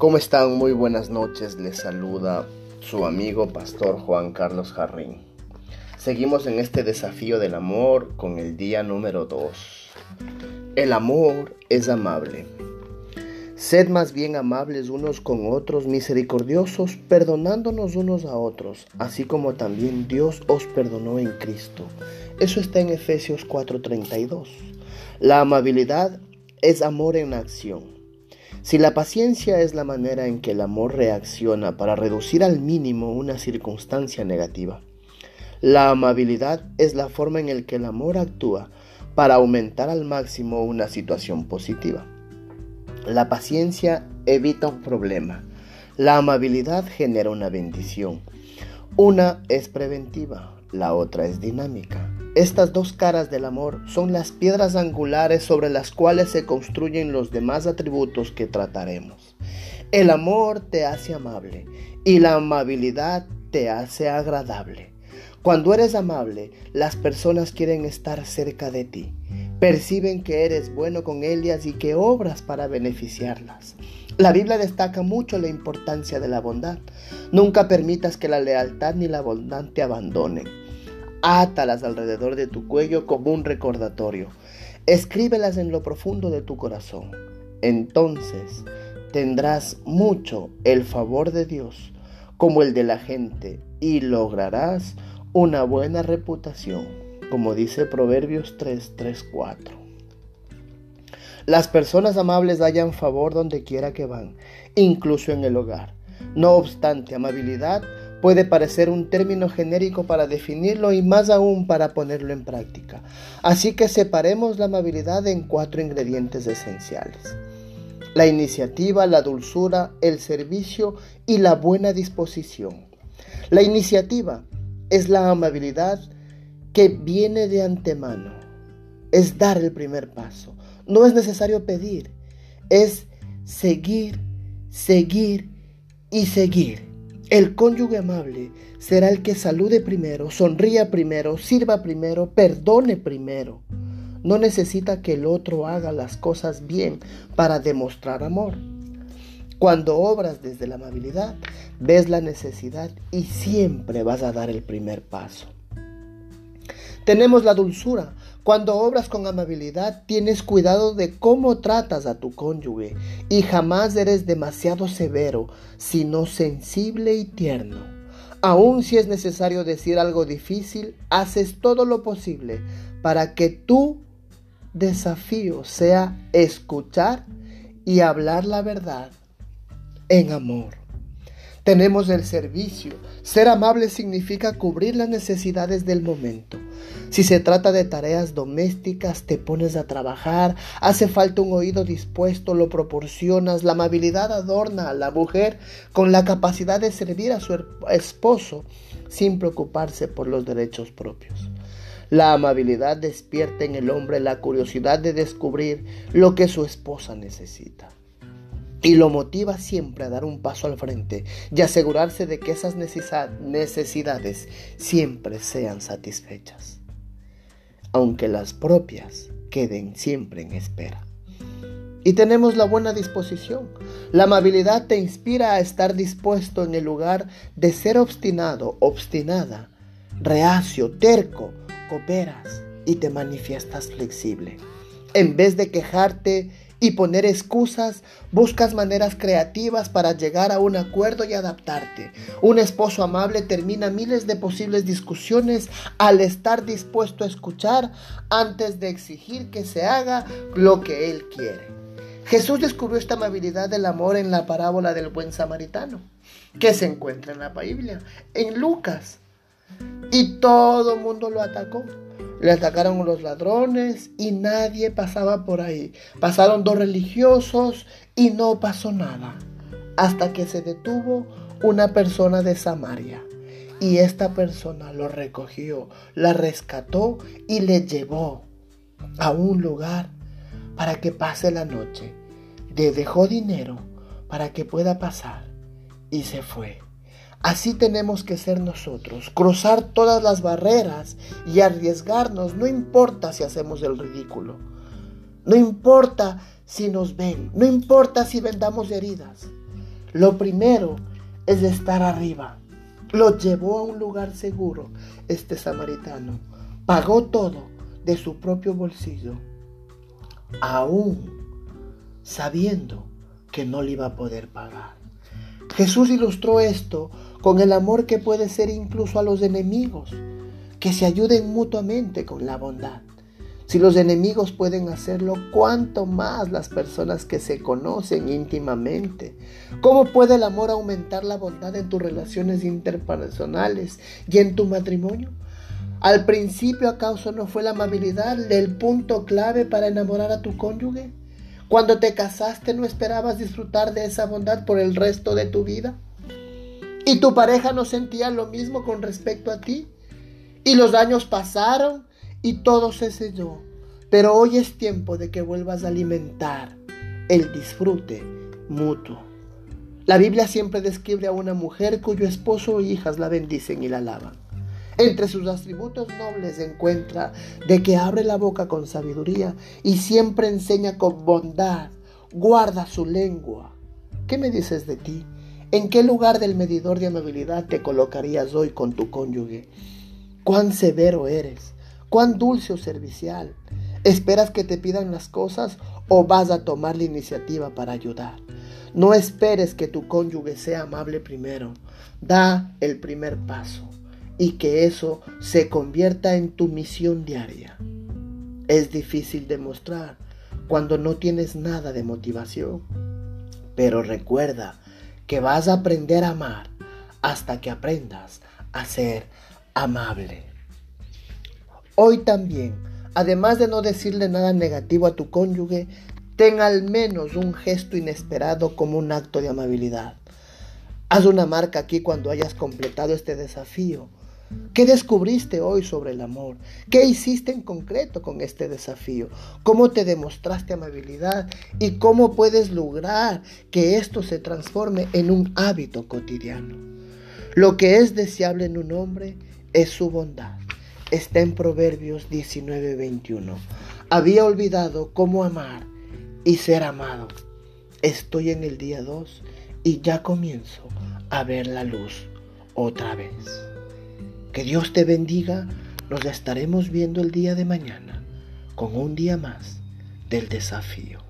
¿Cómo están? Muy buenas noches. Les saluda su amigo Pastor Juan Carlos Jarrín. Seguimos en este desafío del amor con el día número 2. El amor es amable. Sed más bien amables unos con otros, misericordiosos, perdonándonos unos a otros, así como también Dios os perdonó en Cristo. Eso está en Efesios 4:32. La amabilidad es amor en acción. Si la paciencia es la manera en que el amor reacciona para reducir al mínimo una circunstancia negativa, la amabilidad es la forma en la que el amor actúa para aumentar al máximo una situación positiva. La paciencia evita un problema. La amabilidad genera una bendición. Una es preventiva, la otra es dinámica. Estas dos caras del amor son las piedras angulares sobre las cuales se construyen los demás atributos que trataremos. El amor te hace amable y la amabilidad te hace agradable. Cuando eres amable, las personas quieren estar cerca de ti. Perciben que eres bueno con ellas y que obras para beneficiarlas. La Biblia destaca mucho la importancia de la bondad. Nunca permitas que la lealtad ni la bondad te abandonen. Átalas alrededor de tu cuello como un recordatorio. Escríbelas en lo profundo de tu corazón. Entonces tendrás mucho el favor de Dios como el de la gente y lograrás una buena reputación, como dice Proverbios 3, 3, 4. Las personas amables hallan favor donde quiera que van, incluso en el hogar. No obstante, amabilidad puede parecer un término genérico para definirlo y más aún para ponerlo en práctica. Así que separemos la amabilidad en cuatro ingredientes esenciales. La iniciativa, la dulzura, el servicio y la buena disposición. La iniciativa es la amabilidad que viene de antemano. Es dar el primer paso. No es necesario pedir. Es seguir, seguir y seguir. El cónyuge amable será el que salude primero, sonría primero, sirva primero, perdone primero. No necesita que el otro haga las cosas bien para demostrar amor. Cuando obras desde la amabilidad, ves la necesidad y siempre vas a dar el primer paso. Tenemos la dulzura. Cuando obras con amabilidad, tienes cuidado de cómo tratas a tu cónyuge y jamás eres demasiado severo, sino sensible y tierno. Aun si es necesario decir algo difícil, haces todo lo posible para que tu desafío sea escuchar y hablar la verdad en amor. Tenemos el servicio. Ser amable significa cubrir las necesidades del momento. Si se trata de tareas domésticas, te pones a trabajar, hace falta un oído dispuesto, lo proporcionas, la amabilidad adorna a la mujer con la capacidad de servir a su esposo sin preocuparse por los derechos propios. La amabilidad despierta en el hombre la curiosidad de descubrir lo que su esposa necesita y lo motiva siempre a dar un paso al frente y asegurarse de que esas necesidades siempre sean satisfechas, aunque las propias queden siempre en espera. Y tenemos la buena disposición. La amabilidad te inspira a estar dispuesto en el lugar de ser obstinado, obstinada, reacio, terco, cooperas y te manifiestas flexible. En vez de quejarte y poner excusas, buscas maneras creativas para llegar a un acuerdo y adaptarte. Un esposo amable termina miles de posibles discusiones al estar dispuesto a escuchar antes de exigir que se haga lo que él quiere. Jesús descubrió esta amabilidad del amor en la parábola del buen samaritano, que se encuentra en la Biblia, en Lucas. Y todo el mundo lo atacó. Le atacaron los ladrones y nadie pasaba por ahí. Pasaron dos religiosos y no pasó nada. Hasta que se detuvo una persona de Samaria. Y esta persona lo recogió, la rescató y le llevó a un lugar para que pase la noche. Le dejó dinero para que pueda pasar y se fue. Así tenemos que ser nosotros, cruzar todas las barreras y arriesgarnos, no importa si hacemos el ridículo, no importa si nos ven, no importa si vendamos heridas. Lo primero es estar arriba. Lo llevó a un lugar seguro este samaritano. Pagó todo de su propio bolsillo, aún sabiendo que no le iba a poder pagar. Jesús ilustró esto con el amor que puede ser incluso a los enemigos, que se ayuden mutuamente con la bondad. Si los enemigos pueden hacerlo, ¿cuánto más las personas que se conocen íntimamente? ¿Cómo puede el amor aumentar la bondad en tus relaciones interpersonales y en tu matrimonio? Al principio, ¿acaso no fue la amabilidad el punto clave para enamorar a tu cónyuge? Cuando te casaste, ¿no esperabas disfrutar de esa bondad por el resto de tu vida? ¿Y tu pareja no sentía lo mismo con respecto a ti? Y los años pasaron y todo se selló. Pero hoy es tiempo de que vuelvas a alimentar el disfrute mutuo. La Biblia siempre describe a una mujer cuyo esposo o hijas la bendicen y la alaban. Entre sus atributos nobles se encuentra de que abre la boca con sabiduría y siempre enseña con bondad, guarda su lengua. ¿Qué me dices de ti? ¿En qué lugar del medidor de amabilidad te colocarías hoy con tu cónyuge? ¿Cuán severo eres? ¿Cuán dulce o servicial? ¿Esperas que te pidan las cosas o vas a tomar la iniciativa para ayudar? No esperes que tu cónyuge sea amable primero. Da el primer paso y que eso se convierta en tu misión diaria. Es difícil demostrar cuando no tienes nada de motivación, pero recuerda que vas a aprender a amar hasta que aprendas a ser amable. Hoy también, además de no decirle nada negativo a tu cónyuge, ten al menos un gesto inesperado como un acto de amabilidad. Haz una marca aquí cuando hayas completado este desafío. ¿Qué descubriste hoy sobre el amor? ¿Qué hiciste en concreto con este desafío? ¿Cómo te demostraste amabilidad? ¿Y cómo puedes lograr que esto se transforme en un hábito cotidiano? Lo que es deseable en un hombre es su bondad está en Proverbios 19:21. Había olvidado cómo amar y ser amado. Estoy en el día 2 y ya comienzo a ver la luz otra vez. Que Dios te bendiga. Nos estaremos viendo el día de mañana con un día más del desafío.